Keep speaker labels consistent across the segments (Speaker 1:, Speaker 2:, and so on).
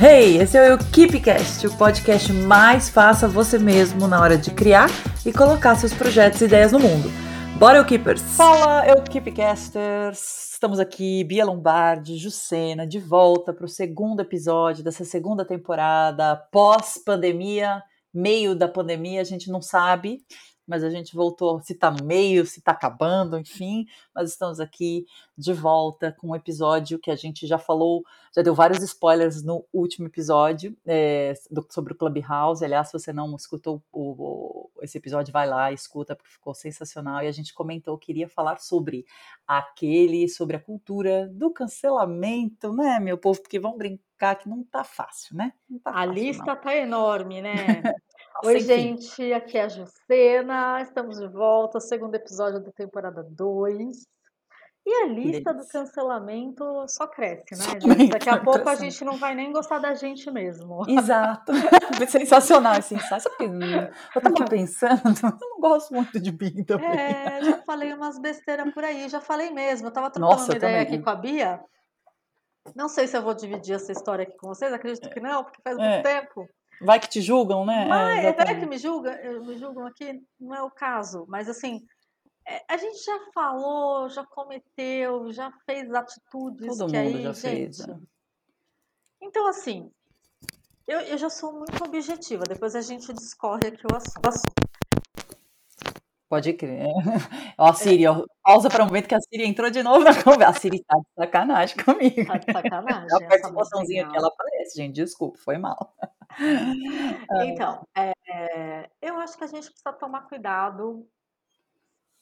Speaker 1: Hey, esse é o Keepcast, o podcast mais faça você mesmo na hora de criar e colocar seus projetos e ideias no mundo. Bora, Keepers! Fala, eu Keepcasters! Estamos aqui, Bia Lombardi, Jucena, de volta para o segundo episódio dessa segunda temporada pós-pandemia, meio da pandemia, a gente não sabe, mas a gente voltou, se está no meio, se está acabando, enfim, mas estamos aqui de volta com um episódio que a gente já falou, já deu vários spoilers no último episódio é, do, sobre o Clubhouse. Aliás, se você não escutou o, o, esse episódio, vai lá, escuta, porque ficou sensacional. E a gente comentou que iria falar sobre aquele, sobre a cultura do cancelamento, né, meu povo? Porque vão brincar que não tá fácil, né? Tá
Speaker 2: a fácil, lista não. tá enorme, né? Oi, gente, aqui é a Jucena, estamos de volta, segundo episódio da temporada 2. E a lista do cancelamento só cresce, né, gente? Daqui a pouco a gente não vai nem gostar da gente mesmo.
Speaker 1: Exato. Sensacional esse ensaio. Sabe eu tava pensando, eu não gosto muito de mim também.
Speaker 2: É, já falei umas besteiras por aí, já falei mesmo. Eu tava trocando Nossa, uma ideia também. aqui com a Bia. Não sei se eu vou dividir essa história aqui com vocês, acredito que não, porque faz muito é. tempo.
Speaker 1: Vai que te julgam, né?
Speaker 2: Mas, é, até que me julgam, me julgam aqui, não é o caso, mas assim, é, a gente já falou, já cometeu, já fez atitudes
Speaker 1: Todo
Speaker 2: que
Speaker 1: mundo
Speaker 2: aí,
Speaker 1: já
Speaker 2: gente.
Speaker 1: Fez, né?
Speaker 2: Então, assim, eu, eu já sou muito objetiva, depois a gente discorre aqui o assunto.
Speaker 1: Pode crer. Ó, a é. Siri, ó, pausa para um momento que a Siri entrou de novo na conversa. A Siri tá de sacanagem comigo.
Speaker 2: Tá de sacanagem.
Speaker 1: Ela aperta o botãozinho aqui, ela aparece, gente. Desculpa, foi mal.
Speaker 2: Então, é, eu acho que a gente precisa tomar cuidado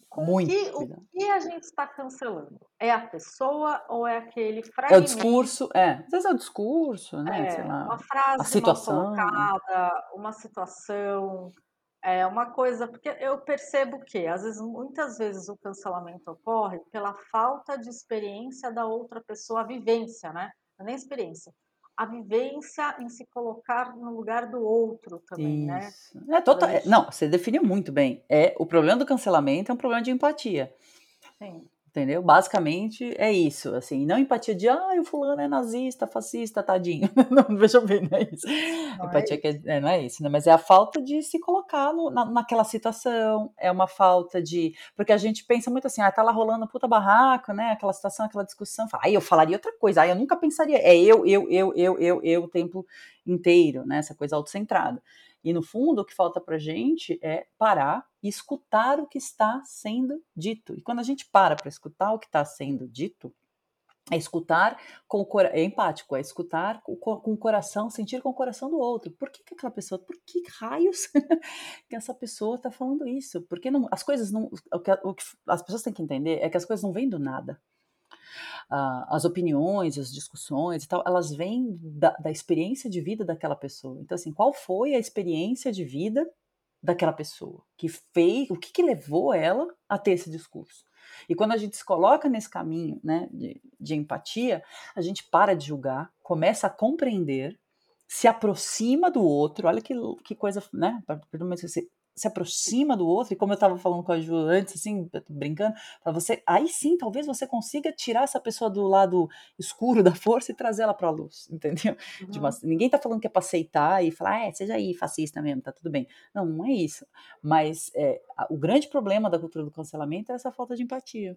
Speaker 2: com
Speaker 1: Muito
Speaker 2: que,
Speaker 1: cuidado.
Speaker 2: o que a gente está cancelando. É a pessoa ou é aquele
Speaker 1: fragmento? É o discurso, é. Às vezes é o discurso, né?
Speaker 2: É, uma frase
Speaker 1: a situação,
Speaker 2: colocada, uma situação é uma coisa, porque eu percebo que, às vezes, muitas vezes o cancelamento ocorre pela falta de experiência da outra pessoa, a vivência, né? Não é nem experiência. A vivência em se colocar no lugar do outro também, né?
Speaker 1: Isso. né? É total, é, não, você definiu muito bem. É o problema do cancelamento é um problema de empatia.
Speaker 2: Sim.
Speaker 1: Entendeu? Basicamente é isso, assim, não empatia de, ah, o fulano é nazista, fascista, tadinho. não, veja bem, não é isso. Não é empatia é que é, não é isso, né? Mas é a falta de se colocar no, na, naquela situação, é uma falta de. Porque a gente pensa muito assim, ah, tá lá rolando puta barraco, né? Aquela situação, aquela discussão, fala, aí eu falaria outra coisa, aí eu nunca pensaria, é eu, eu, eu, eu, eu, eu o tempo inteiro, né? Essa coisa autocentrada. E no fundo, o que falta para gente é parar e escutar o que está sendo dito. E quando a gente para para escutar o que está sendo dito, é escutar com o coração, é empático, é escutar com, com, o coração, sentir com o coração do outro. Por que, que aquela pessoa, por que raios que essa pessoa está falando isso? Porque não, as coisas não, o que, o que as pessoas têm que entender é que as coisas não vêm do nada as opiniões, as discussões e tal, elas vêm da, da experiência de vida daquela pessoa. Então, assim, qual foi a experiência de vida daquela pessoa que fez, o que, que levou ela a ter esse discurso? E quando a gente se coloca nesse caminho né, de, de empatia, a gente para de julgar, começa a compreender, se aproxima do outro. Olha que, que coisa, né? Você se aproxima do outro, e como eu estava falando com a Ju antes, assim, brincando, para você, aí sim, talvez você consiga tirar essa pessoa do lado escuro da força e trazer ela para a luz, entendeu? Uhum. Uma, ninguém está falando que é para aceitar e falar, ah, é, seja aí fascista mesmo, tá tudo bem. Não, não é isso. Mas é, o grande problema da cultura do cancelamento é essa falta de empatia,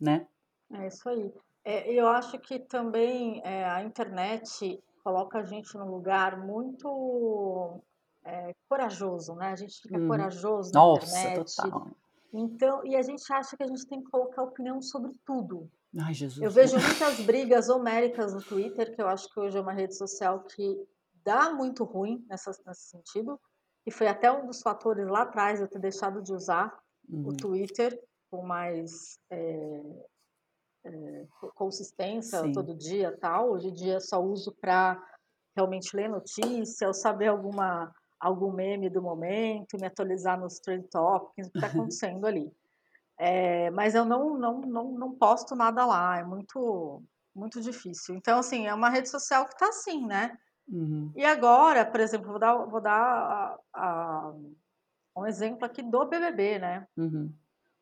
Speaker 1: né?
Speaker 2: É isso aí. É, eu acho que também é, a internet coloca a gente num lugar muito é, corajoso, né? A gente fica uhum. corajoso na
Speaker 1: Nossa,
Speaker 2: internet.
Speaker 1: Total.
Speaker 2: Então, e a gente acha que a gente tem que colocar opinião sobre tudo.
Speaker 1: Ai, Jesus.
Speaker 2: Eu vejo muitas brigas homéricas no Twitter, que eu acho que hoje é uma rede social que dá muito ruim nessa, nesse sentido. E foi até um dos fatores lá atrás eu ter deixado de usar uhum. o Twitter com mais é, é, consistência Sim. todo dia tal. Hoje em dia só uso para realmente ler notícia ou saber alguma algum meme do momento, me atualizar nos trend topics, o que está acontecendo ali. É, mas eu não, não, não, não posto nada lá, é muito, muito difícil. Então, assim, é uma rede social que está assim, né?
Speaker 1: Uhum.
Speaker 2: E agora, por exemplo, vou dar, vou dar a, a, um exemplo aqui do BBB, né?
Speaker 1: Uhum.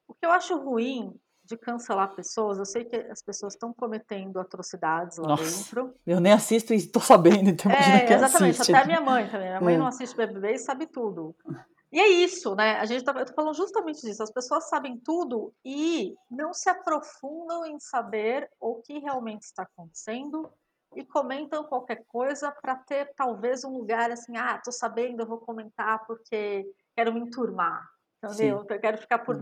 Speaker 2: O que eu acho ruim de cancelar pessoas, eu sei que as pessoas estão cometendo atrocidades lá Nossa, dentro.
Speaker 1: Eu nem assisto e estou sabendo, então
Speaker 2: é, exatamente, assiste. até a minha mãe também. Minha mãe é. não assiste BBB e sabe tudo. E é isso, né? A gente tá, eu tô falando justamente disso. As pessoas sabem tudo e não se aprofundam em saber o que realmente está acontecendo e comentam qualquer coisa para ter talvez um lugar assim, ah, tô sabendo, eu vou comentar porque quero me enturmar, entendeu? Eu quero ficar por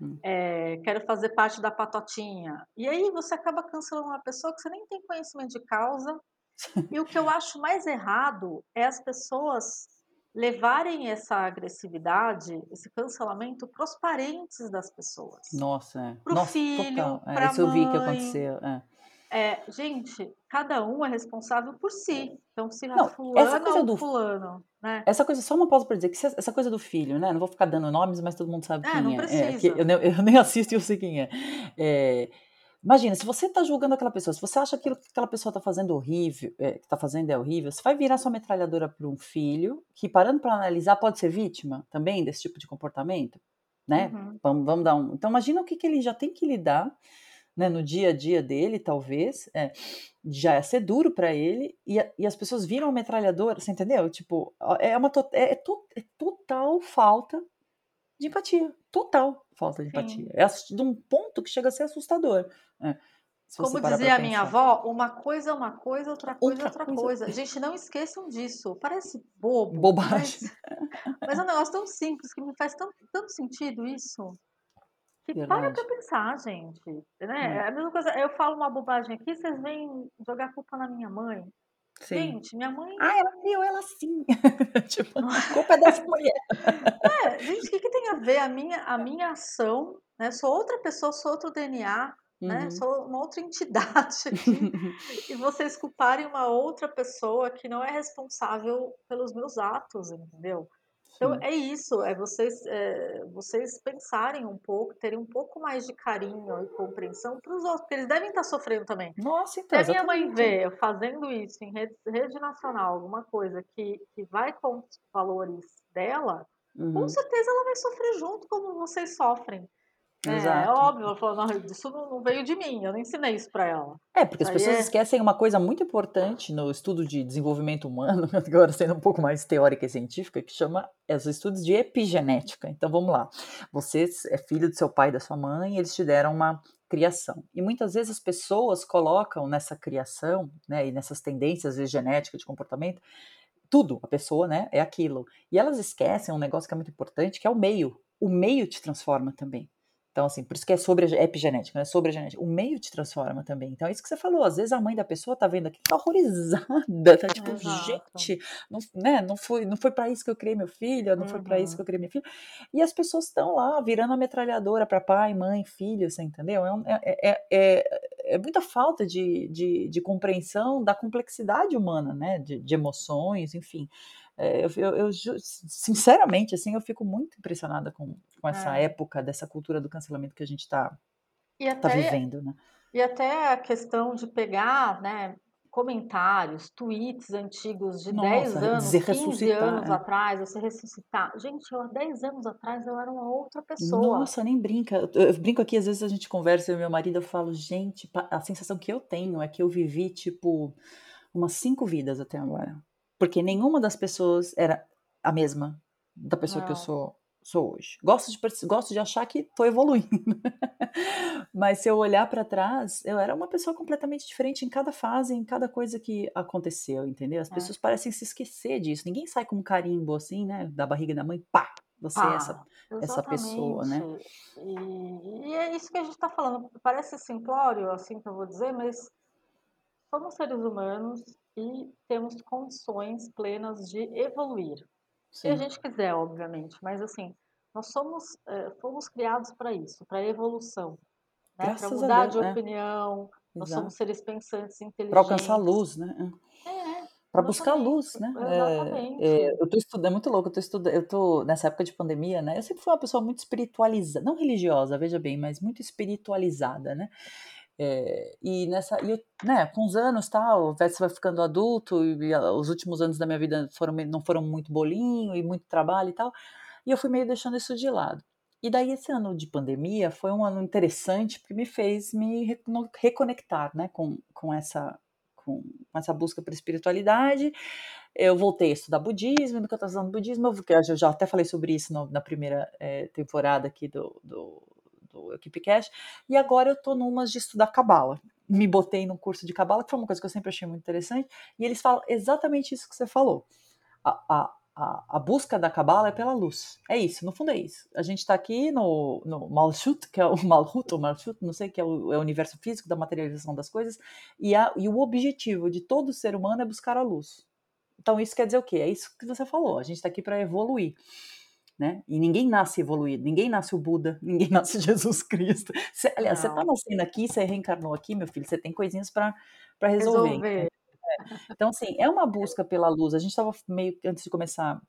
Speaker 2: hum. É, quero fazer parte da patotinha. E aí você acaba cancelando uma pessoa que você nem tem conhecimento de causa. E o que eu acho mais errado é as pessoas levarem essa agressividade, esse cancelamento para os parentes das pessoas.
Speaker 1: Nossa, é.
Speaker 2: Pro
Speaker 1: Nossa,
Speaker 2: filho,
Speaker 1: para é, isso eu vi que aconteceu. É.
Speaker 2: É, gente, cada um é responsável por si. Então, se não, fulano essa coisa do fulano, né?
Speaker 1: Essa coisa, só uma pausa para dizer que essa coisa do filho, né? Não vou ficar dando nomes, mas todo mundo sabe
Speaker 2: é,
Speaker 1: quem é. É que eu, eu, nem assisto e eu sei quem é. é imagina, se você está julgando aquela pessoa, se você acha que aquilo que aquela pessoa está fazendo horrível, é, que está fazendo é horrível, você vai virar sua metralhadora para um filho que, parando para analisar, pode ser vítima também desse tipo de comportamento, né? Uhum. Vamos, vamos dar um. Então, imagina o que, que ele já tem que lidar né, no dia a dia dele, talvez, é, já é ser duro para ele, e, e, as pessoas viram a metralhadora, você entendeu? Tipo, é uma é, é, to, é total falta de empatia, total falta de Sim. empatia. É de um ponto que chega a ser assustador. É,
Speaker 2: Como dizia a minha avó, uma coisa é uma coisa, outra coisa é outra, outra coisa. coisa. Gente, não esqueçam disso. Parece bobo.
Speaker 1: Bobagem.
Speaker 2: Mas, mas é um negócio tão simples que me faz tão, tanto sentido isso. Que para pra pensar, gente. Né? É. a mesma coisa, eu falo uma bobagem aqui, vocês vêm jogar culpa na minha mãe. Sim. Gente, minha mãe.
Speaker 1: Ah, ela criou ela assim. tipo, a culpa é dessa mulher.
Speaker 2: É, gente, o que, que, tem a ver a minha, a minha ação? Né? Sou outra pessoa, sou outro DNA, né? uhum. Sou uma outra entidade aqui. e vocês culparem uma outra pessoa que não é responsável pelos meus atos, entendeu? Então é isso, é vocês, é, vocês pensarem um pouco, terem um pouco mais de carinho e compreensão para os outros, porque eles devem estar sofrendo também.
Speaker 1: Nossa, então.
Speaker 2: Se a minha mãe vê eu fazendo isso em rede, rede nacional, alguma coisa que, que vai com os valores dela, uhum. com certeza ela vai sofrer junto como vocês sofrem. É, é óbvio, ela falou, não, isso não veio de mim, eu não ensinei isso para ela.
Speaker 1: É, porque as pessoas é... esquecem uma coisa muito importante no estudo de desenvolvimento humano, agora sendo um pouco mais teórica e científica, que chama os estudos de epigenética. Então vamos lá. Você é filho do seu pai e da sua mãe, eles te deram uma criação. E muitas vezes as pessoas colocam nessa criação, né, e nessas tendências de genética, de comportamento, tudo, a pessoa, né, é aquilo. E elas esquecem um negócio que é muito importante, que é o meio. O meio te transforma também. Então, assim, por isso que é sobre a epigenética, não é sobre a genética. O meio te transforma também. Então, é isso que você falou. Às vezes a mãe da pessoa tá vendo aqui, tá horrorizada, tá tipo, Exato. gente, não, né, não foi, não foi para isso que eu criei meu filho, não uhum. foi para isso que eu criei minha filha. E as pessoas estão lá virando a metralhadora para pai, mãe, filho, você entendeu? É, é, é, é, é, muita falta de, de, de, compreensão da complexidade humana, né, de, de emoções, enfim. É, eu, eu, eu, sinceramente, assim, eu fico muito impressionada com, com essa é. época dessa cultura do cancelamento que a gente está tá vivendo, né?
Speaker 2: E até a questão de pegar, né, comentários, tweets antigos de Nossa, 10 anos, 15 anos é. atrás, você ressuscitar. Gente, eu há 10 anos atrás eu era uma outra pessoa.
Speaker 1: Nossa, nem brinca. Eu, eu brinco aqui, às vezes a gente conversa, eu e meu marido, eu falo, gente, a sensação que eu tenho é que eu vivi, tipo, umas cinco vidas até agora. Porque nenhuma das pessoas era a mesma da pessoa Não. que eu sou, sou hoje. Gosto de, gosto de achar que estou evoluindo. Mas se eu olhar para trás, eu era uma pessoa completamente diferente em cada fase, em cada coisa que aconteceu, entendeu? As é. pessoas parecem se esquecer disso. Ninguém sai com um carimbo assim, né? Da barriga da mãe, pá! Você ah, é essa, essa pessoa, né?
Speaker 2: E, e, é isso que a gente está falando. Parece simplório, assim que eu vou dizer, mas somos seres humanos e temos condições plenas de evoluir. Sim. Se a gente quiser, obviamente, mas assim, nós somos, é, fomos criados para isso, para evolução, né? para mudar Deus, de né? opinião, nós Exato. somos seres pensantes, inteligentes.
Speaker 1: Para alcançar a luz, né?
Speaker 2: É,
Speaker 1: para buscar luz, né?
Speaker 2: Exatamente.
Speaker 1: É, é, eu tô estudando, é muito louco, eu tô estudando, eu tô nessa época de pandemia, né? Eu sempre fui uma pessoa muito espiritualizada, não religiosa, veja bem, mas muito espiritualizada, né? É, e nessa, e né, com os anos tal, você vai ficando adulto e, e, os últimos anos da minha vida foram não foram muito bolinho e muito trabalho e tal, e eu fui meio deixando isso de lado. E daí esse ano de pandemia foi um ano interessante porque me fez me reconectar, né, com, com essa com essa busca por espiritualidade. Eu voltei a estudar budismo, estou estudando budismo, eu já até falei sobre isso no, na primeira é, temporada aqui do, do, do Equipe Cash, e agora eu estou numas de estudar cabala. Me botei num curso de cabala, que foi uma coisa que eu sempre achei muito interessante, e eles falam exatamente isso que você falou. A, a, a, a busca da cabala é pela luz. É isso, no fundo é isso. A gente está aqui no, no Malchut, que é o Malhut ou Malchut, não sei, que é o, é o universo físico da materialização das coisas, e, a, e o objetivo de todo ser humano é buscar a luz. Então isso quer dizer o quê? É isso que você falou. A gente está aqui para evoluir. Né? E ninguém nasce evoluído, ninguém nasce o Buda, ninguém nasce Jesus Cristo. Cê, aliás, você está nascendo aqui, você reencarnou aqui, meu filho, você tem coisinhas para resolver. resolver. É. Então, assim, é uma busca pela luz. A gente estava meio antes de começar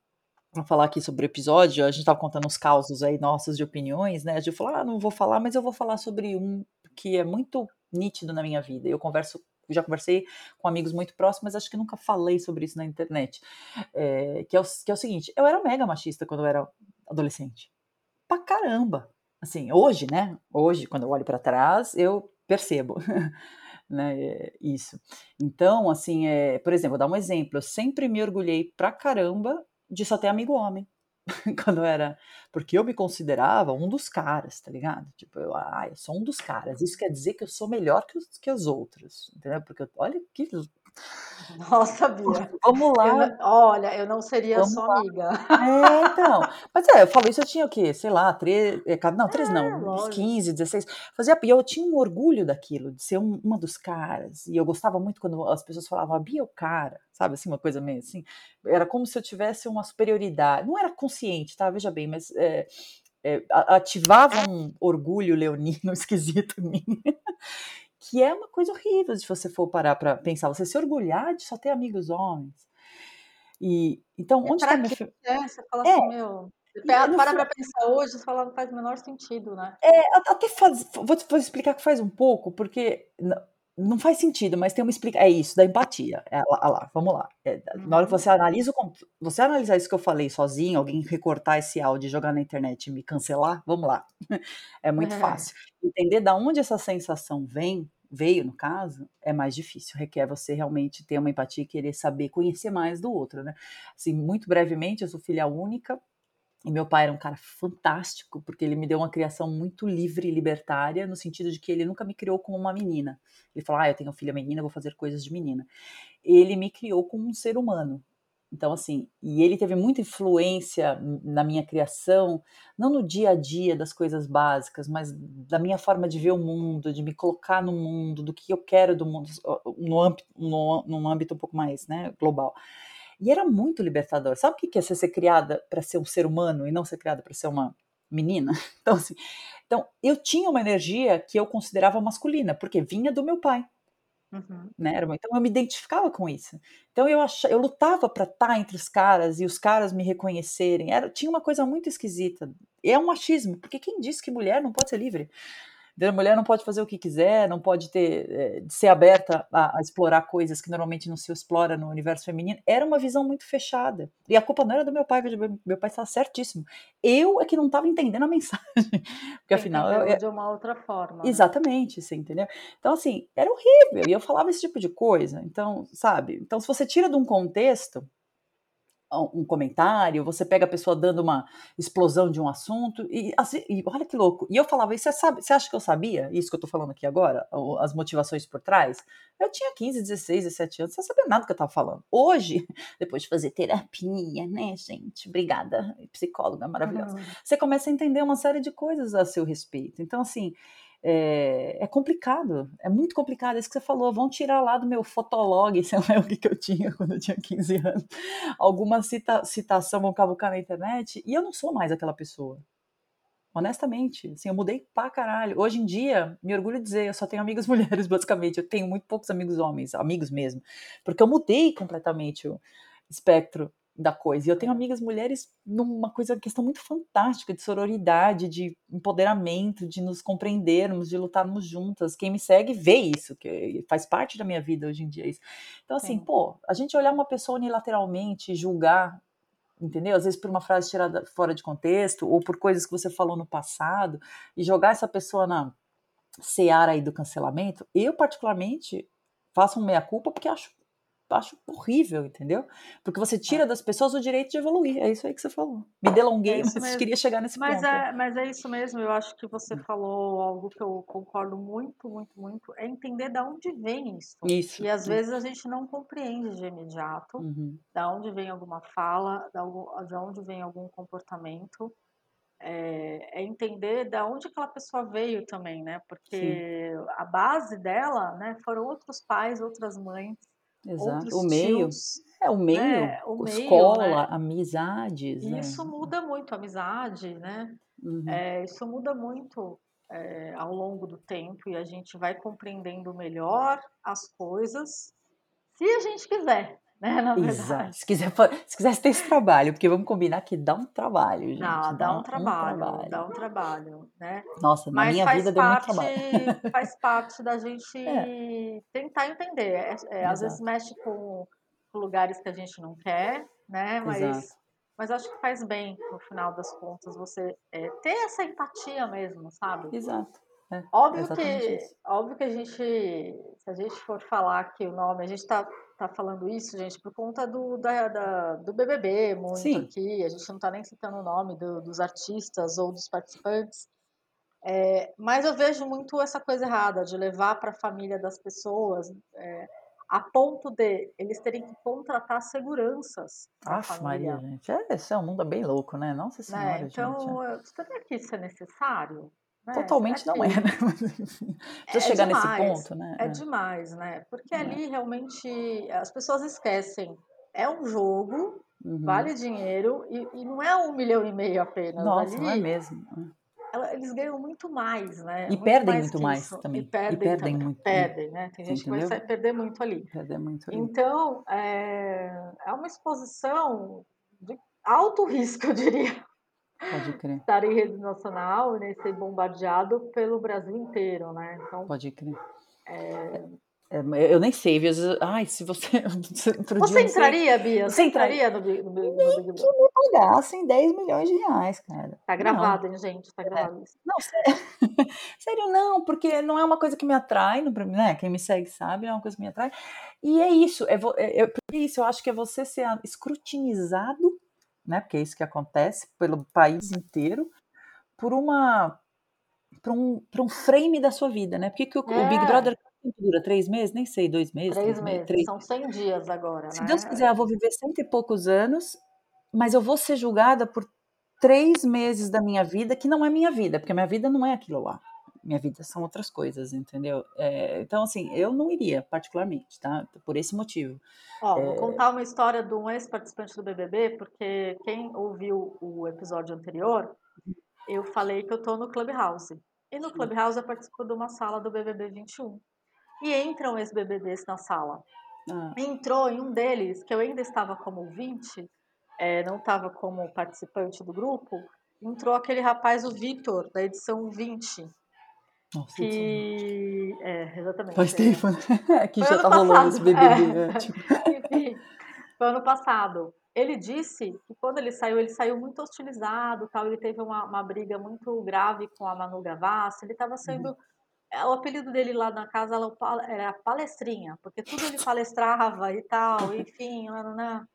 Speaker 1: a falar aqui sobre o episódio, a gente estava contando uns causos aí nossos de opiniões, né? A gente falou, ah, não vou falar, mas eu vou falar sobre um que é muito nítido na minha vida. Eu converso já conversei com amigos muito próximos, mas acho que nunca falei sobre isso na internet. É, que, é o, que é o seguinte: eu era mega machista quando eu era adolescente. Pra caramba. Assim, hoje, né? Hoje, quando eu olho para trás, eu percebo. né, isso. Então, assim, é, por exemplo, vou dar um exemplo. Eu sempre me orgulhei pra caramba de só ter amigo homem. quando eu era. Porque eu me considerava um dos caras, tá ligado? Tipo, eu, ah, eu sou um dos caras. Isso quer dizer que eu sou melhor que os, que os outros, entendeu? Porque olha que
Speaker 2: nossa, Bia.
Speaker 1: Vamos lá.
Speaker 2: Eu olha, eu não seria Vamos sua lá. amiga.
Speaker 1: É, então. Mas é, eu falo isso, eu tinha o quê? Sei lá, três. É, não, três é, não, uns 15, 16. Fazia, e eu tinha um orgulho daquilo, de ser um, uma dos caras. E eu gostava muito quando as pessoas falavam, a Bia é o cara, sabe? Assim, uma coisa meio assim. Era como se eu tivesse uma superioridade. Não era consciente, tá? Veja bem, mas. É, é, ativava um orgulho leonino esquisito em mim que é uma coisa horrível se você for parar para pensar, você se orgulhar de só ter amigos homens. E então,
Speaker 2: é
Speaker 1: onde está
Speaker 2: meu filho? É, você fala é. assim, meu, para para pensar hoje, você fala, não faz o menor sentido, né?
Speaker 1: É, até faz, vou, vou explicar que faz um pouco, porque não faz sentido, mas tem uma explicação. É isso, da empatia. É, lá, lá, vamos lá. É. Na hora que você uhum. analisa o, você analisar isso que eu falei sozinho, alguém recortar esse áudio e jogar na internet e me cancelar, vamos lá. É muito é. fácil. Entender da onde essa sensação vem, veio no caso, é mais difícil. Requer você realmente ter uma empatia e querer saber, conhecer mais do outro, né? Assim, muito brevemente, eu sou filha única, e meu pai era um cara fantástico, porque ele me deu uma criação muito livre e libertária, no sentido de que ele nunca me criou como uma menina. Ele falou: Ah, eu tenho filha menina, vou fazer coisas de menina. Ele me criou como um ser humano. Então, assim, e ele teve muita influência na minha criação, não no dia a dia das coisas básicas, mas da minha forma de ver o mundo, de me colocar no mundo, do que eu quero do mundo, no âmbito, no, num âmbito um pouco mais né, global. E era muito libertador. Sabe o que é ser, ser criada para ser um ser humano e não ser criada para ser uma menina? Então, assim, então, eu tinha uma energia que eu considerava masculina, porque vinha do meu pai. Uhum. Né? Então eu me identificava com isso. Então eu ach... eu lutava para estar tá entre os caras e os caras me reconhecerem. Era... Tinha uma coisa muito esquisita. É um machismo, porque quem disse que mulher não pode ser livre? A mulher não pode fazer o que quiser, não pode ter é, ser aberta a, a, explorar coisas que normalmente não se explora no universo feminino. Era uma visão muito fechada. E a culpa não era do meu pai, meu pai estava certíssimo. Eu é que não estava entendendo a mensagem. Porque afinal. Eu,
Speaker 2: eu, de uma outra forma.
Speaker 1: Né? Exatamente, você entendeu? Então, assim, era horrível. E eu falava esse tipo de coisa. Então, sabe? Então, se você tira de um contexto, um comentário, você pega a pessoa dando uma explosão de um assunto, e, assim, e olha que louco. E eu falava, você, sabe, você acha que eu sabia isso que eu tô falando aqui agora? As motivações por trás? Eu tinha 15, 16, 17 anos, não sabia nada do que eu tava falando. Hoje, depois de fazer terapia, né, gente? Obrigada, psicóloga maravilhosa. Uhum. Você começa a entender uma série de coisas a seu respeito. Então, assim, é, é, complicado, é muito complicado. É isso que você falou. Vão tirar lá do meu fotolog, sei lá o que, que eu tinha quando eu tinha 15 anos, alguma cita, citação, vão cavucar na internet, e eu não sou mais aquela pessoa. Honestamente, assim, eu mudei pra caralho. Hoje em dia, me orgulho de dizer, eu só tenho amigas mulheres, basicamente. Eu tenho muito poucos amigos homens, amigos mesmo. Porque eu mudei completamente o espectro da coisa. E eu tenho amigas mulheres numa coisa, questão muito fantástica de sororidade, de empoderamento, de nos compreendermos, de lutarmos juntas. Quem me segue vê isso, que faz parte da minha vida hoje em dia. Isso. Então, assim, Sim. pô, a gente olhar uma pessoa unilateralmente, julgar entendeu? Às vezes por uma frase tirada fora de contexto ou por coisas que você falou no passado e jogar essa pessoa na seara aí do cancelamento, eu particularmente faço um meia-culpa porque acho acho horrível, entendeu? Porque você tira é. das pessoas o direito de evoluir. É isso aí que você falou. Me delonguei, é mas mesmo. queria chegar nesse
Speaker 2: mas
Speaker 1: ponto.
Speaker 2: É, mas é isso mesmo. Eu acho que você falou algo que eu concordo muito, muito, muito. É entender de onde vem isso.
Speaker 1: Isso.
Speaker 2: E às vezes a gente não compreende de imediato uhum. da onde vem alguma fala, de onde vem algum comportamento. É, é, entender da onde aquela pessoa veio também, né? Porque Sim. a base dela, né, foram outros pais, outras mães
Speaker 1: Exato. O meio. Tios, é, o meio. Né? O meio escola, né? amizades.
Speaker 2: E né? isso muda muito, amizade, né? Uhum. É, isso muda muito é, ao longo do tempo e a gente vai compreendendo melhor as coisas se a gente quiser né? Na
Speaker 1: verdade. Se quiser, se quiser ter esse trabalho, porque vamos combinar que dá um trabalho, gente.
Speaker 2: Não, dá, dá um, trabalho, um, trabalho, dá um trabalho, né?
Speaker 1: Nossa, na Mas minha vida deu muito trabalho.
Speaker 2: Faz parte da gente é. tentar entender. É, é, às vezes mexe com lugares que a gente não quer, né? Mas, mas acho que faz bem, no final das contas, você é, ter essa empatia mesmo, sabe?
Speaker 1: Exato.
Speaker 2: É, óbvio que, óbvio que a gente, se a gente for falar aqui o nome, a gente está tá falando isso, gente, por conta do, da, da do BBB muito Sim. aqui. A gente não está nem citando o nome do, dos artistas ou dos participantes. É, mas eu vejo muito essa coisa errada de levar para a família das pessoas é, a ponto de eles terem que contratar seguranças.
Speaker 1: Aff, Maria, gente, é, esse é um mundo bem louco, né? Nossa né, Senhora,
Speaker 2: né? Então,
Speaker 1: gente.
Speaker 2: Será que isso é necessário?
Speaker 1: Né? Totalmente não é, né? Pra é chegar demais, nesse ponto, né?
Speaker 2: É, é demais, né? Porque é. ali realmente as pessoas esquecem. É um jogo, uhum. vale dinheiro, e, e, não é um milhão e meio apenas.
Speaker 1: Nossa, ali, não é mesmo.
Speaker 2: Eles ganham muito mais, né?
Speaker 1: E muito perdem mais muito mais também.
Speaker 2: E perdem, e perdem também. muito. Perdem, né? Tem gente Entendeu? que vai perder muito ali.
Speaker 1: Perder muito ali.
Speaker 2: Então, é, é uma exposição de alto risco, eu diria.
Speaker 1: Pode crer.
Speaker 2: estar em rede nacional né, ser bombardeado pelo Brasil inteiro, né?
Speaker 1: Então, Pode crer. É... É, eu nem sei, às vezes, ai, se você.
Speaker 2: você entraria, Bia? Você entraria no, no, no,
Speaker 1: Big Brother? que me pagassem 10 milhões de reais, cara.
Speaker 2: Tá gravado, hein, gente? Tá gravado isso.
Speaker 1: Não, sério, sério, não, porque não é uma coisa que me atrai, né? Quem me segue sabe, não é uma coisa que me atrai. E é isso, é, é, é, isso, eu acho que é você ser escrutinizado né? Porque é isso que acontece pelo país inteiro, por uma para um, um frame da sua vida, né? Porque que o, é. o Big é. Brother dura? Três meses? Nem sei, dois meses?
Speaker 2: Três, três meses, três... são 100 dias agora,
Speaker 1: Se
Speaker 2: né?
Speaker 1: Deus quiser, eu vou viver cento e poucos anos, mas eu vou ser julgada por três meses da minha vida que não é minha vida, porque minha vida não é aquilo lá minha vida são outras coisas, entendeu? É, então, assim, eu não iria, particularmente, tá? Por esse motivo.
Speaker 2: Ó, é... vou contar uma história de um ex-participante do BBB, porque quem ouviu o episódio anterior, eu falei que eu tô no Clubhouse. E no Clubhouse eu participo de uma sala do BBB 21. E entram ex-BBBs na sala. Ah. Entrou em um deles, que eu ainda estava como ouvinte, é, não estava como participante do grupo, entrou aquele rapaz, o Vitor, da edição 20.
Speaker 1: Nossa,
Speaker 2: que. É, exatamente.
Speaker 1: Faz é. tempo, né? Que já tá passado. rolando esse BBB. É.
Speaker 2: Né? Tipo... Enfim, foi ano passado. Ele disse que quando ele saiu, ele saiu muito hostilizado, tal. Ele teve uma, uma briga muito grave com a Manu Gavassi. Ele estava sendo. Uhum. É, o apelido dele lá na casa era palestrinha, porque tudo ele palestrava e tal, enfim, não.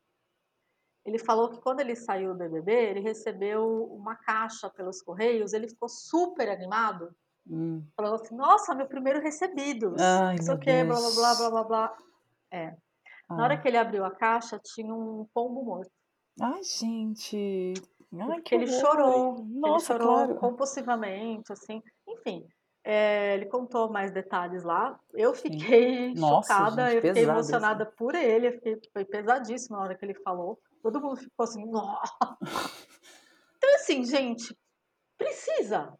Speaker 2: Ele falou que quando ele saiu do BBB, ele recebeu uma caixa pelos correios, ele ficou super animado Hum. Falou assim, nossa, meu primeiro recebido. Ai, não sei o que, blá, blá, blá, blá, blá, blá. É. Ah. Na hora que ele abriu a caixa, tinha um pombo morto.
Speaker 1: Ai, gente. Ai,
Speaker 2: que ele chorou. Nossa, ele chorou claro. compulsivamente, assim. Enfim, é, ele contou mais detalhes lá. Eu fiquei Nossa, chocada, gente, eu fiquei emocionada isso. por ele. Fiquei, foi pesadíssimo na hora que ele falou. Todo mundo ficou assim, nossa. Então, assim, gente, precisa.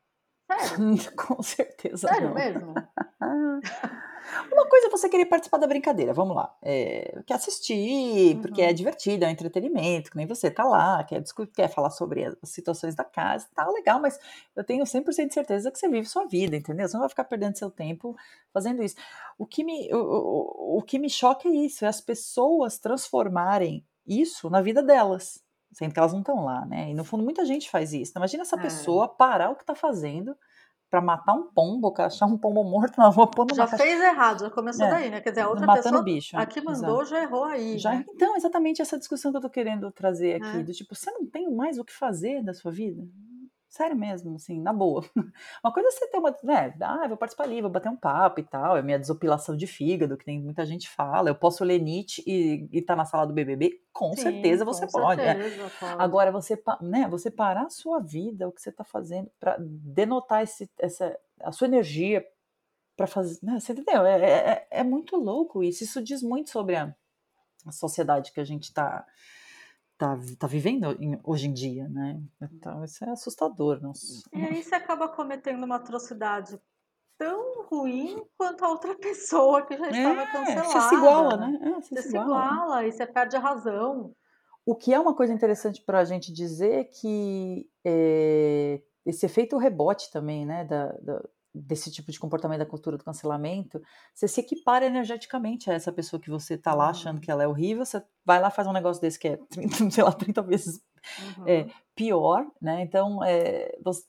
Speaker 2: Sério?
Speaker 1: Com certeza.
Speaker 2: Sério
Speaker 1: não.
Speaker 2: mesmo?
Speaker 1: Uma coisa é você querer participar da brincadeira, vamos lá. É, quer assistir, uhum. porque é divertido, é um entretenimento, que nem você tá lá, quer, discutir, quer falar sobre as situações da casa, tá legal, mas eu tenho 100% de certeza que você vive sua vida, entendeu? Você não vai ficar perdendo seu tempo fazendo isso. O que me, o, o, o que me choca é isso, é as pessoas transformarem isso na vida delas. Sendo que elas não estão lá, né? E no fundo muita gente faz isso. Então, imagina essa
Speaker 2: É.
Speaker 1: pessoa parar o que está fazendo para matar um pombo, achar um pombo morto na rua, pôr numa
Speaker 2: Já fez errado, já começou
Speaker 1: É,
Speaker 2: daí, né? Quer dizer, a outra
Speaker 1: matando
Speaker 2: pessoa,
Speaker 1: bicho.
Speaker 2: a que mandou, já errou aí,
Speaker 1: Já,
Speaker 2: né?
Speaker 1: então, exatamente essa discussão que eu tô querendo trazer aqui,
Speaker 2: É.
Speaker 1: do tipo, você não tem mais o que fazer da sua vida? Sério mesmo, assim, na boa. Uma coisa é você ter uma, né, ah, vou participar ali, vou bater um papo e tal, é minha desopilação de fígado, que tem muita gente fala, eu posso ler Nietzsche e estar na sala do BBB? Com
Speaker 2: Sim,
Speaker 1: certeza
Speaker 2: com
Speaker 1: você pode. é.
Speaker 2: certeza pode.
Speaker 1: Agora, você, né, você parar a sua vida, o que você está fazendo, para denotar esse, essa, a sua energia para fazer. Né, você entendeu? É, é, é muito louco isso. Isso diz muito sobre a, a sociedade que a gente está tá, tá vivendo em- hoje em dia, né? Então, isso é assustador. Nossa.
Speaker 2: E aí você acaba cometendo uma atrocidade tão ruim quanto a outra pessoa que já estava
Speaker 1: É,
Speaker 2: cancelada.
Speaker 1: você se iguala, né? É, você,
Speaker 2: Você
Speaker 1: se
Speaker 2: se
Speaker 1: iguala.
Speaker 2: iguala e você perde a razão.
Speaker 1: O que é uma coisa interessante para a gente dizer é que é, esse efeito rebote também, né, da, da- desse tipo de comportamento da cultura do cancelamento, você se equipara energeticamente a essa pessoa que você tá lá achando que ela é horrível, você vai lá e faz um negócio desse que é, 30, sei lá, 30 vezes
Speaker 2: Uhum.
Speaker 1: é, pior, né? Então, é, você,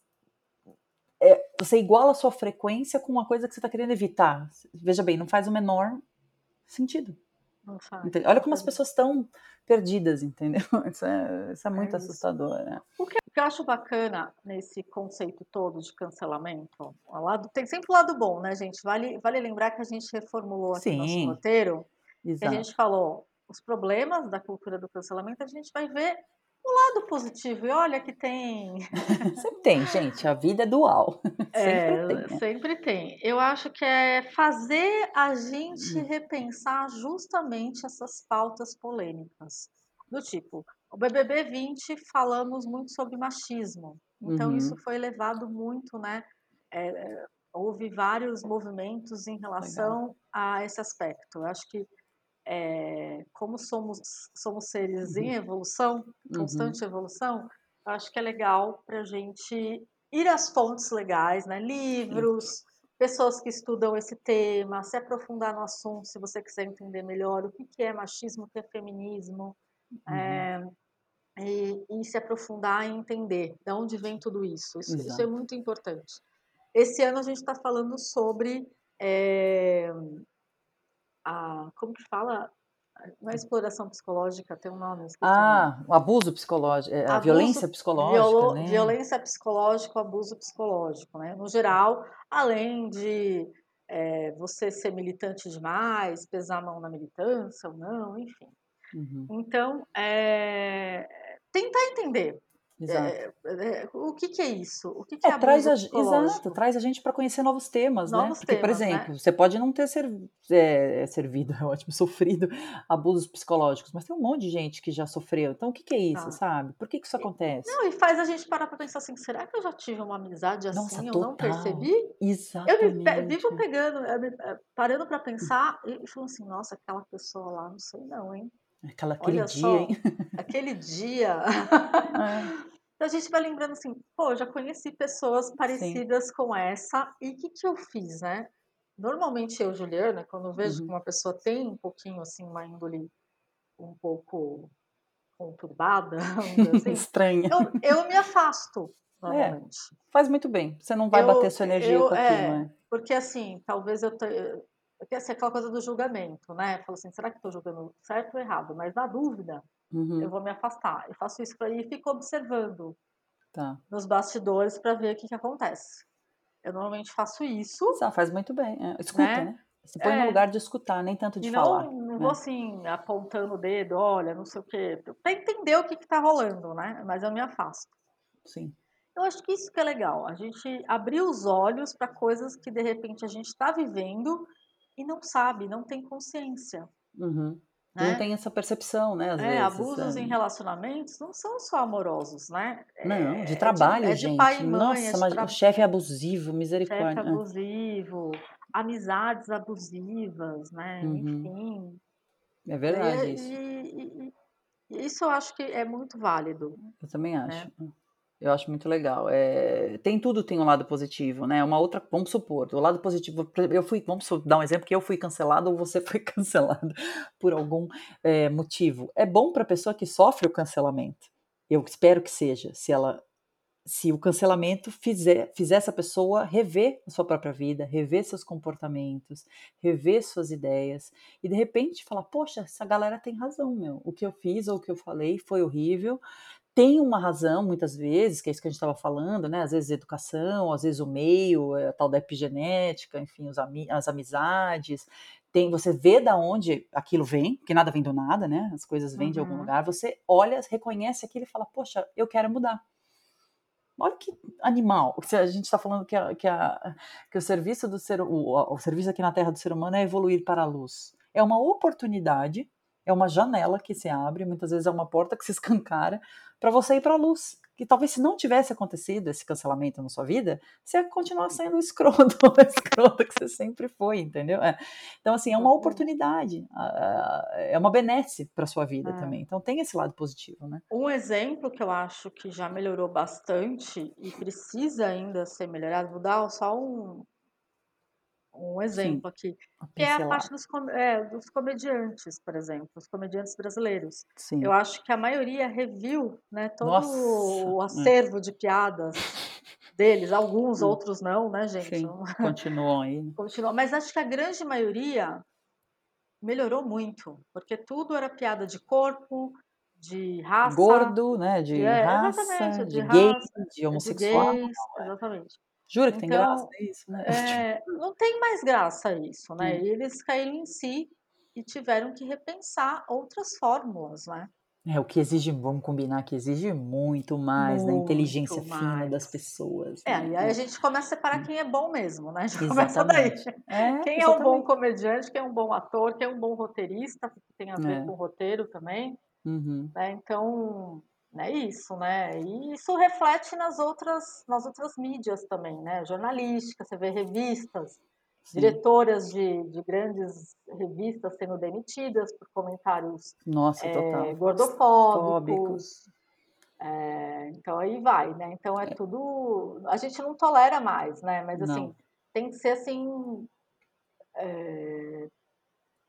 Speaker 1: é, você iguala a sua frequência com uma coisa que você está querendo evitar. Veja bem, não faz o menor sentido. Olha como as pessoas estão perdidas, entendeu? Isso é, isso é muito
Speaker 2: É isso.
Speaker 1: assustador, né?
Speaker 2: O que eu acho bacana nesse conceito todo de cancelamento, o lado, tem sempre o lado bom, né, gente? Vale, vale lembrar que a gente reformulou aqui nosso
Speaker 1: Sim.
Speaker 2: roteiro, que a
Speaker 1: Exato.
Speaker 2: gente falou os problemas da cultura do cancelamento, a gente vai ver o lado positivo. E olha que tem.
Speaker 1: Sempre tem, gente. A vida é dual.
Speaker 2: É,
Speaker 1: Sempre tem. né?
Speaker 2: sempre tem. Eu acho que é fazer a
Speaker 1: Hum.
Speaker 2: gente repensar justamente essas pautas polêmicas. Do tipo, o BBB 20 falamos muito sobre machismo. Então,
Speaker 1: Uhum.
Speaker 2: isso foi levado muito, né? é, é, houve vários movimentos em relação a esse aspecto. Eu acho que, é, como somos, somos seres em evolução, constante evolução, eu acho que é legal para a gente ir às fontes legais, né? livros, pessoas que estudam esse tema, se aprofundar no assunto, se você quiser entender melhor o que que é machismo, o que é feminismo,
Speaker 1: Uhum.
Speaker 2: é, e, e se aprofundar e entender de onde vem tudo isso. Isso, isso é muito importante. Esse ano a gente está falando sobre é, a como que fala? Não é exploração psicológica, tem um nome.
Speaker 1: Ah, o abuso psicológico, é, a
Speaker 2: Abuso-
Speaker 1: violência psicológica,
Speaker 2: Violo-
Speaker 1: né?
Speaker 2: Violência psicológica, abuso psicológico, né? No geral, além de é, você ser militante demais, pesar a mão na militância ou não, enfim.
Speaker 1: Uhum,
Speaker 2: Então, é, tentar entender é, é, o que, que é isso, o que, que é,
Speaker 1: É, traz a, exato, traz a gente para conhecer novos temas, né?
Speaker 2: Novos
Speaker 1: Porque, por
Speaker 2: temas, né?
Speaker 1: exemplo, você pode não ter ser, é, servido, é ótimo, sofrido abusos psicológicos, mas tem um monte de gente que já sofreu. Então, o que, que é isso,
Speaker 2: Ah.
Speaker 1: sabe? Por que, que isso acontece?
Speaker 2: Não, e faz a gente parar para pensar assim, será que eu já tive uma amizade assim,
Speaker 1: Nossa,
Speaker 2: eu não percebi? Eu me
Speaker 1: Exatamente.
Speaker 2: pe- vivo pegando, eh, parando para pensar e e falando assim, nossa, aquela pessoa lá, não sei não, hein?
Speaker 1: Aquela, aquele
Speaker 2: Olha
Speaker 1: dia,
Speaker 2: só,
Speaker 1: hein?
Speaker 2: aquele dia.
Speaker 1: É,
Speaker 2: Então a gente vai lembrando assim, pô, já conheci pessoas parecidas com essa e o que, que eu fiz, né? Normalmente eu, Juliana, quando vejo
Speaker 1: Uhum.
Speaker 2: que uma pessoa tem um pouquinho assim, uma índole um pouco conturbada, assim,
Speaker 1: estranha.
Speaker 2: eu, eu me afasto normalmente.
Speaker 1: Faz muito bem. Você não vai
Speaker 2: Eu-
Speaker 1: bater sua energia
Speaker 2: eu-
Speaker 1: com aquilo,
Speaker 2: é,
Speaker 1: né?
Speaker 2: Porque assim, talvez eu tenha. Porque assim, aquela coisa do julgamento, né? Falo assim, será que estou julgando certo ou errado? Mas na dúvida,
Speaker 1: Uhum,
Speaker 2: eu vou me afastar. Eu faço isso para ir e fico observando
Speaker 1: tá.
Speaker 2: nos bastidores para ver o que, que acontece. Eu normalmente faço isso
Speaker 1: Ah, faz muito bem. é. Escuta,
Speaker 2: Né?
Speaker 1: né? Se põe
Speaker 2: É.
Speaker 1: no lugar de escutar, nem tanto de
Speaker 2: e
Speaker 1: falar.
Speaker 2: não, não
Speaker 1: né?
Speaker 2: vou assim apontando o dedo, olha, não sei o quê, para entender o que está rolando, né? Mas eu me afasto.
Speaker 1: Sim.
Speaker 2: Eu acho que isso que é legal, a gente abrir os olhos para coisas que de repente a gente está vivendo e não sabe, não tem consciência.
Speaker 1: Uhum.
Speaker 2: Né?
Speaker 1: Não tem essa percepção, né? Às
Speaker 2: É,
Speaker 1: vezes.
Speaker 2: abusos
Speaker 1: é.
Speaker 2: em relacionamentos não são só amorosos, né?
Speaker 1: Não, de
Speaker 2: É
Speaker 1: trabalho,
Speaker 2: é de
Speaker 1: gente.
Speaker 2: pai e mãe,
Speaker 1: Nossa,
Speaker 2: é de
Speaker 1: mas
Speaker 2: tra-
Speaker 1: o chefe é abusivo,
Speaker 2: chefe
Speaker 1: misericórdia. Ah,
Speaker 2: abusivo, amizades abusivas, né?
Speaker 1: Uhum.
Speaker 2: Enfim.
Speaker 1: É verdade
Speaker 2: E-
Speaker 1: isso.
Speaker 2: e- e- isso eu acho que é muito válido.
Speaker 1: Eu também
Speaker 2: né?
Speaker 1: Eu acho muito legal. É, tem tudo tem um lado positivo, né? Uma outra, vamos supor, o lado positivo. Eu fui, vamos dar um exemplo que eu fui cancelado ou você foi cancelado por algum é, motivo. É bom para a pessoa que sofre o cancelamento. eu espero que seja, se ela se o cancelamento fizer, fizer essa pessoa rever a sua própria vida, rever seus comportamentos, rever suas ideias e de repente falar: Poxa, essa galera tem razão, meu. O que eu fiz ou o que eu falei foi horrível. Tem uma razão, muitas vezes, que é isso que a gente estava falando, né? Às vezes educação, às vezes o meio, a tal da epigenética, enfim, os, as amizades. Tem, você vê da onde aquilo vem, porque nada vem do nada, né? As coisas vêm uhum. de algum uhum. lugar. Você olha, reconhece aquilo e fala: Poxa, eu quero mudar Olha que animal. A gente está falando que, a, que, a, que, o serviço do ser o, o serviço aqui na Terra do ser humano é evoluir para a luz. É uma oportunidade, é uma janela que se abre, muitas vezes é uma porta que se escancara para você ir para a luz que talvez se não tivesse acontecido esse cancelamento na sua vida, você ia continuar sendo o escroto, o escroto que você sempre foi, entendeu? É. Então, assim, é uma oportunidade, é uma benesse para sua vida é. também. Então, tem esse lado positivo, né?
Speaker 2: Um exemplo que eu acho que já melhorou bastante e precisa ainda ser melhorado, vou dar só um, um exemplo Sim, aqui, que é a parte dos, é, dos, comediantes, por exemplo, os comediantes brasileiros. Sim. Eu acho que a maioria reviu né, todo Nossa. o acervo hum. de piadas deles, alguns, hum. outros não, né, gente? Sim,
Speaker 1: continuam aí.
Speaker 2: Continuam, mas acho que a grande maioria melhorou muito, porque tudo era piada de corpo, de raça.
Speaker 1: Gordo, né? De, de é, raça, de, de gay, de homossexual. De gays,
Speaker 2: exatamente.
Speaker 1: Jura que então, tem graça isso, né?
Speaker 2: É, não tem mais graça isso, né? Hum. Eles caíram em si e tiveram que repensar outras fórmulas, né?
Speaker 1: É, o que exige, vamos combinar, que exige muito mais muito da inteligência mais. fina das pessoas.
Speaker 2: É, né? e aí a gente começa a separar hum. quem é bom mesmo, né? Já começa daí. É, quem exatamente. é um bom comediante, quem é um bom ator, quem é um bom roteirista, que tem a ver é. com o roteiro também. Uhum. Né? Então, é isso, né? E isso reflete nas outras, nas outras mídias também, né? Jornalística, você vê revistas, Sim. diretoras de, de grandes revistas sendo demitidas por comentários
Speaker 1: Nossa, é,
Speaker 2: gordofóbicos. É, então aí vai, né? Então é, é, tudo. A gente não tolera mais, né? Mas assim, não. tem que ser assim. É...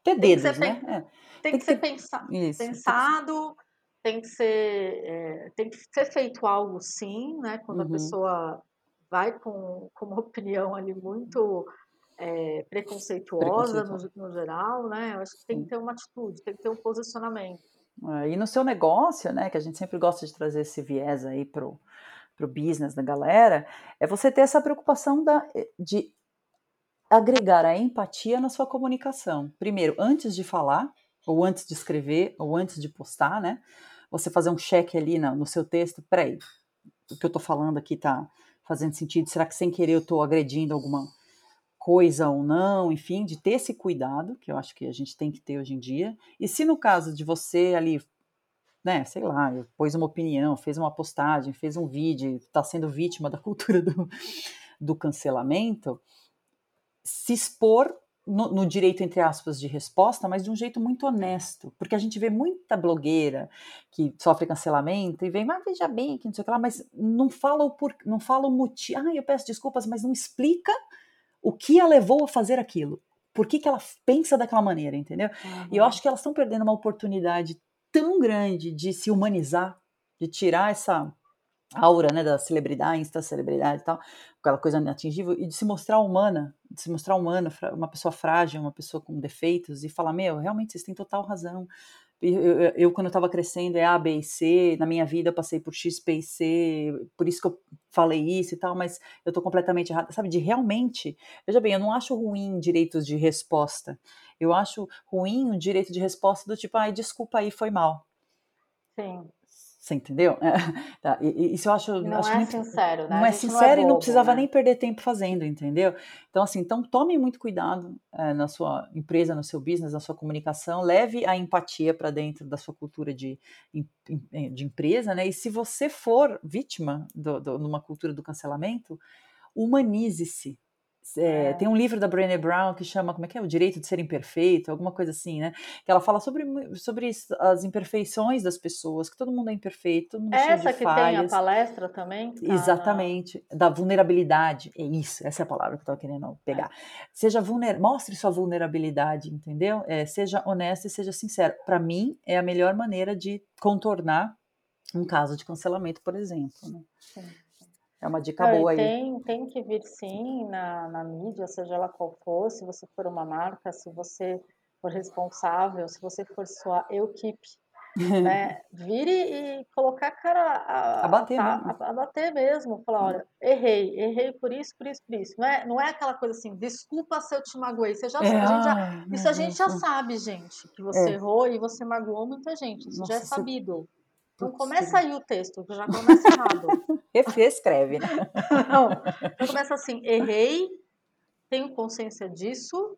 Speaker 1: Ter dedos, né?
Speaker 2: Tem, tem, tem que, que ser ter... pensa... Isso, pensado tem que ser é, tem que ser feito algo sim, né? Quando uhum. a pessoa vai com, com uma opinião ali muito é, preconceituosa no, no, geral, né? Eu acho que tem que ter uma atitude, tem que ter um posicionamento.
Speaker 1: É, e no seu negócio, né? Que a gente sempre gosta de trazer esse viés aí pro pro business da galera, é você ter essa preocupação da, de agregar a empatia na sua comunicação. Primeiro, antes de falar, ou antes de escrever, ou antes de postar, né? Você fazer um check ali no, no seu texto, peraí, o que eu estou falando aqui está fazendo sentido? Será que sem querer eu estou agredindo alguma coisa ou não? Enfim, de ter esse cuidado, que eu acho que a gente tem que ter hoje em dia. E se no caso de você ali, né, sei lá, pôs uma opinião, fez uma postagem, fez um vídeo, está sendo vítima da cultura do, do cancelamento, se expor no, no, direito, entre aspas, de resposta, mas de um jeito muito honesto, porque a gente vê muita blogueira que sofre cancelamento e vem, mas veja bem, que não sei o que lá, mas não fala o, por, não fala o motivo, ah, eu peço desculpas, mas não explica o que a levou a fazer aquilo, por que, que ela pensa daquela maneira, entendeu? Uhum. E eu acho que elas estão perdendo uma oportunidade tão grande de se humanizar, de tirar essa aura né, da celebridade, insta-celebridade e tal, aquela coisa inatingível, e de se mostrar humana, de se mostrar humana, uma pessoa frágil, uma pessoa com defeitos, e falar, meu, realmente vocês têm total razão. Eu, eu, eu quando eu estava crescendo, é A, B e C, na minha vida eu passei por X, P e C, por isso que eu falei isso e tal, mas eu estou completamente errada, sabe, de realmente, veja bem, eu não acho ruim direitos de resposta, eu acho ruim o direito de resposta do tipo, ai, desculpa aí, foi mal.
Speaker 2: Sim.
Speaker 1: Você entendeu? É, tá, isso eu acho.
Speaker 2: Não
Speaker 1: acho
Speaker 2: é sincero, né?
Speaker 1: Não é sincero não é bobo, e não precisava né? nem perder tempo fazendo, entendeu? Então, assim, então tome muito cuidado é, na sua empresa, no seu business, na sua comunicação, leve a empatia para dentro da sua cultura de, de empresa, né? E se você for vítima de numa cultura do cancelamento, humanize-se, é, é. Tem um livro da Brené Brown que chama, como é que é? O Direito de Ser Imperfeito, alguma coisa assim, né? Que ela fala sobre, sobre as imperfeições das pessoas, que todo mundo é imperfeito, todo mundo é
Speaker 2: Essa que falhas. tem a palestra também?
Speaker 1: Tá Exatamente, da vulnerabilidade. É isso, essa é a palavra que eu estava querendo pegar. É. Seja vulner... Mostre sua vulnerabilidade, entendeu? É, seja honesto e seja sincero. Para mim, é a melhor maneira de contornar um caso de cancelamento, por exemplo. Né?
Speaker 2: Sim.
Speaker 1: É uma dica boa aí.
Speaker 2: Tem, tem que vir sim na, na mídia, seja ela qual for, se você for uma marca, se você for responsável, se você for sua equipe, né? Vire e colocar a cara a, a bater, a, mesmo. A, a, bater mesmo. Falar, olha, errei, errei por isso, por isso, por isso. Não é, não é aquela coisa assim, desculpa se eu te magoei. Você já, é, a gente já, isso a gente já sabe, gente, que você é. errou e você magoou muita gente. Isso Nossa, já é sabido. Não começa aí o texto, que já começa errado.
Speaker 1: Reescreve, né?
Speaker 2: Não, então começa assim, errei, tenho consciência disso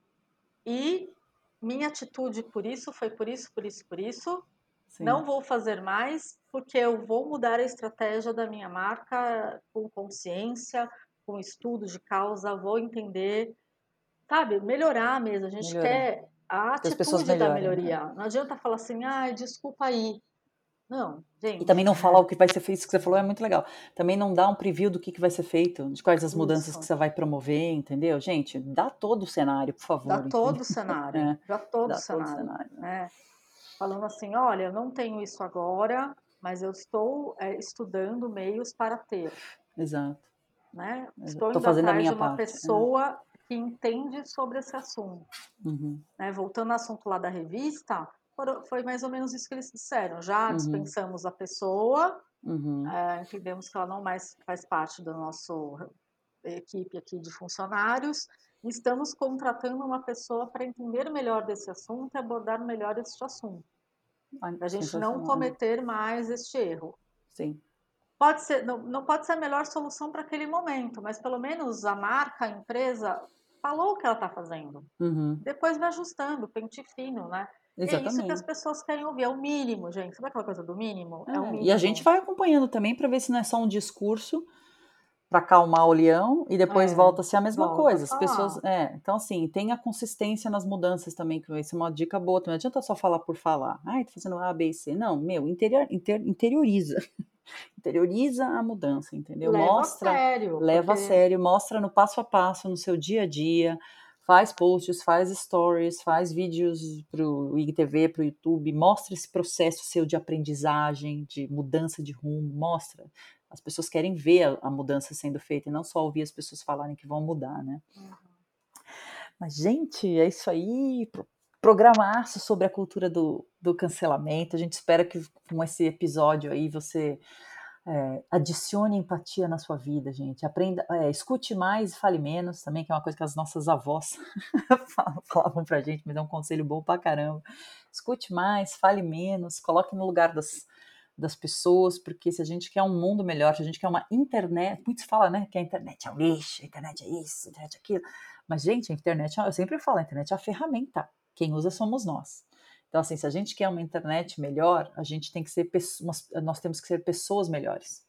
Speaker 2: e minha atitude por isso foi por isso, por isso, por isso. Sim. Não vou fazer mais porque eu vou mudar a estratégia da minha marca com consciência, com estudo de causa, vou entender, sabe, melhorar mesmo. A gente melhorar. quer a atitude da né? melhoria. Né? Não adianta falar assim, ah, desculpa aí. Não, gente.
Speaker 1: E também não falar o que vai ser feito, isso que você falou é muito legal. Também não dá um preview do que, que vai ser feito, de quais as mudanças isso. que você vai promover, entendeu? Gente, dá todo o cenário, por favor.
Speaker 2: Dá todo o cenário. É. Dá todo dá o cenário. Todo o cenário. É. Falando assim, olha, eu não tenho isso agora, mas eu estou é, estudando meios para ter.
Speaker 1: Exato.
Speaker 2: Né? Estou indo fazendo atrás a minha de uma parte. É. pessoa é. que entende sobre esse assunto. Uhum. Né? Voltando ao assunto lá da revista, foi mais ou menos isso que eles disseram. Já uhum. dispensamos a pessoa, uhum. é, entendemos que ela não mais faz parte da nossa equipe aqui de funcionários. Estamos contratando uma pessoa para entender melhor desse assunto e abordar melhor este assunto. Para a gente não né? cometer mais este erro.
Speaker 1: Sim.
Speaker 2: Pode ser, não, não pode ser a melhor solução para aquele momento, mas pelo menos a marca, a empresa, falou o que ela está fazendo. Uhum. Depois vai ajustando, pente fino, né? Exatamente. É isso que as pessoas querem ouvir, é o mínimo, gente. Sabe aquela coisa do mínimo? É, é o mínimo.
Speaker 1: E a gente vai acompanhando também para ver se não é só um discurso para acalmar o leão e depois é, volta a ser a mesma volta coisa. As pessoas, é, então assim, tem a consistência nas mudanças também, que vai ser uma dica boa. Não adianta só falar por falar. Ai, tô fazendo A, B e C. Não, meu, interior, inter, interioriza. interioriza a mudança, entendeu?
Speaker 2: Leva mostra, a sério.
Speaker 1: Leva porque... a sério, mostra no passo a passo, no seu dia a dia faz posts, faz stories, faz vídeos para o IGTV, para o YouTube, mostra esse processo seu de aprendizagem, de mudança de rumo, mostra. As pessoas querem ver a, mudança sendo feita e não só ouvir as pessoas falarem que vão mudar, né? Uhum. Mas, gente, é isso aí. Programar sobre a cultura do, do cancelamento. A gente espera que com esse episódio aí você é, adicione empatia na sua vida, gente. Aprenda, é, escute mais e fale menos também, que é uma coisa que as nossas avós falavam pra gente, me dá um conselho bom pra caramba. Escute mais, fale menos, coloque no lugar das, das pessoas, porque se a gente quer um mundo melhor, se a gente quer uma internet, muitos falam, né, que a internet é um lixo, a internet é isso, a internet é aquilo. Mas, gente, a internet, eu sempre falo, a internet é a ferramenta. Quem usa somos nós. Então, assim, se a gente quer uma internet melhor, a gente tem que ser nós temos que ser pessoas melhores.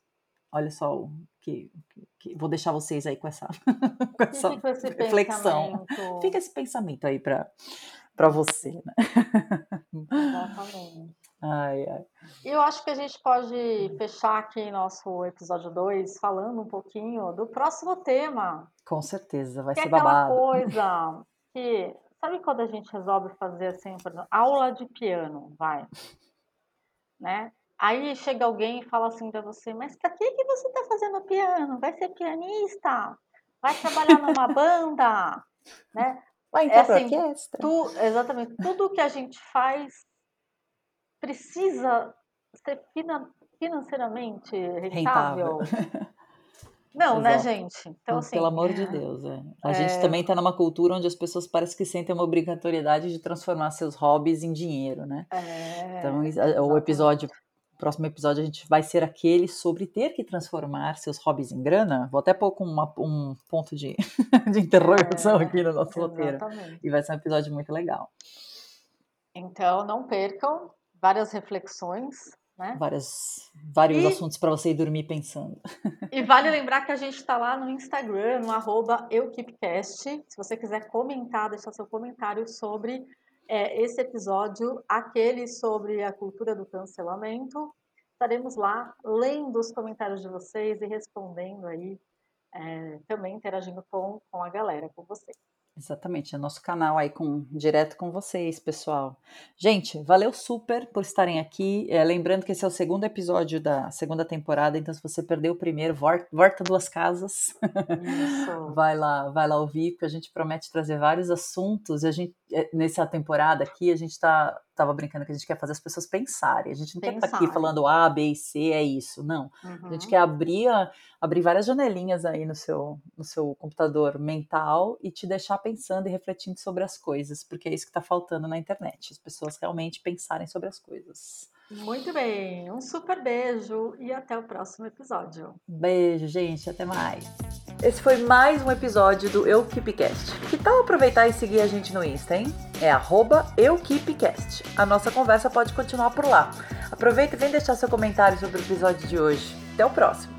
Speaker 1: Olha só o que, que vou deixar vocês aí com essa, com essa reflexão. Pensamento. Fica esse pensamento aí para para você, né?
Speaker 2: Exatamente.
Speaker 1: Ai, ai.
Speaker 2: Eu acho que a gente pode fechar aqui nosso episódio 2 falando um pouquinho do próximo tema.
Speaker 1: Com certeza, vai
Speaker 2: que
Speaker 1: ser
Speaker 2: é
Speaker 1: babado.
Speaker 2: aquela coisa que Sabe quando a gente resolve fazer assim, por exemplo, aula de piano, vai, né? Aí chega alguém e fala assim para você, mas para que que você está fazendo piano? Vai ser pianista? Vai trabalhar numa banda, né?
Speaker 1: Vai entrar é assim, orquestra.
Speaker 2: Tu, exatamente. Tudo que a gente faz precisa ser financeiramente rentável. rentável. Não, né, Exato. né, gente? Então, assim,
Speaker 1: Pelo amor de Deus, é. A é... gente também está numa cultura onde as pessoas parecem que sentem uma obrigatoriedade de transformar seus hobbies em dinheiro, né?
Speaker 2: É...
Speaker 1: Então, o episódio, o próximo episódio, a gente vai ser aquele sobre ter que transformar seus hobbies em grana. Vou até pôr com uma, um ponto de, de interrogação é, aqui no nosso roteiro. E vai ser um episódio muito legal.
Speaker 2: Então, não percam várias reflexões né?
Speaker 1: Várias, vários e, assuntos para você ir dormir pensando.
Speaker 2: E vale lembrar que a gente está lá no Instagram, no arroba EuKeepCast. Se você quiser comentar, deixar seu comentário sobre é, esse episódio, aquele sobre a cultura do cancelamento. Estaremos lá lendo os comentários de vocês e respondendo aí, é, também interagindo com, com a galera, com vocês.
Speaker 1: Exatamente, é nosso canal aí com direto com vocês, pessoal. Gente, valeu super por estarem aqui. É, lembrando que esse é o segundo episódio da segunda temporada, então se você perdeu o primeiro, volta, volta duas casas. vai lá, vai lá ouvir, porque a gente promete trazer vários assuntos. A gente é, nessa temporada aqui a gente tá tava brincando que a gente quer fazer as pessoas pensarem. A gente não Pensar. quer estar aqui falando A, B e C, é isso. Não. Uhum. A gente uhum. quer abrir, abrir várias janelinhas aí no seu, no seu computador mental e te deixar pensando e refletindo sobre as coisas, porque é isso que está faltando na internet. As pessoas realmente pensarem sobre as coisas.
Speaker 2: Muito bem, um super beijo e até o próximo episódio.
Speaker 1: Beijo, gente, até mais. Esse foi mais um episódio do EuKeepCast. Que tal aproveitar e seguir a gente no Insta, hein? É EuKeepCast. A nossa conversa pode continuar por lá. Aproveita e vem deixar seu comentário sobre o episódio de hoje. Até o próximo.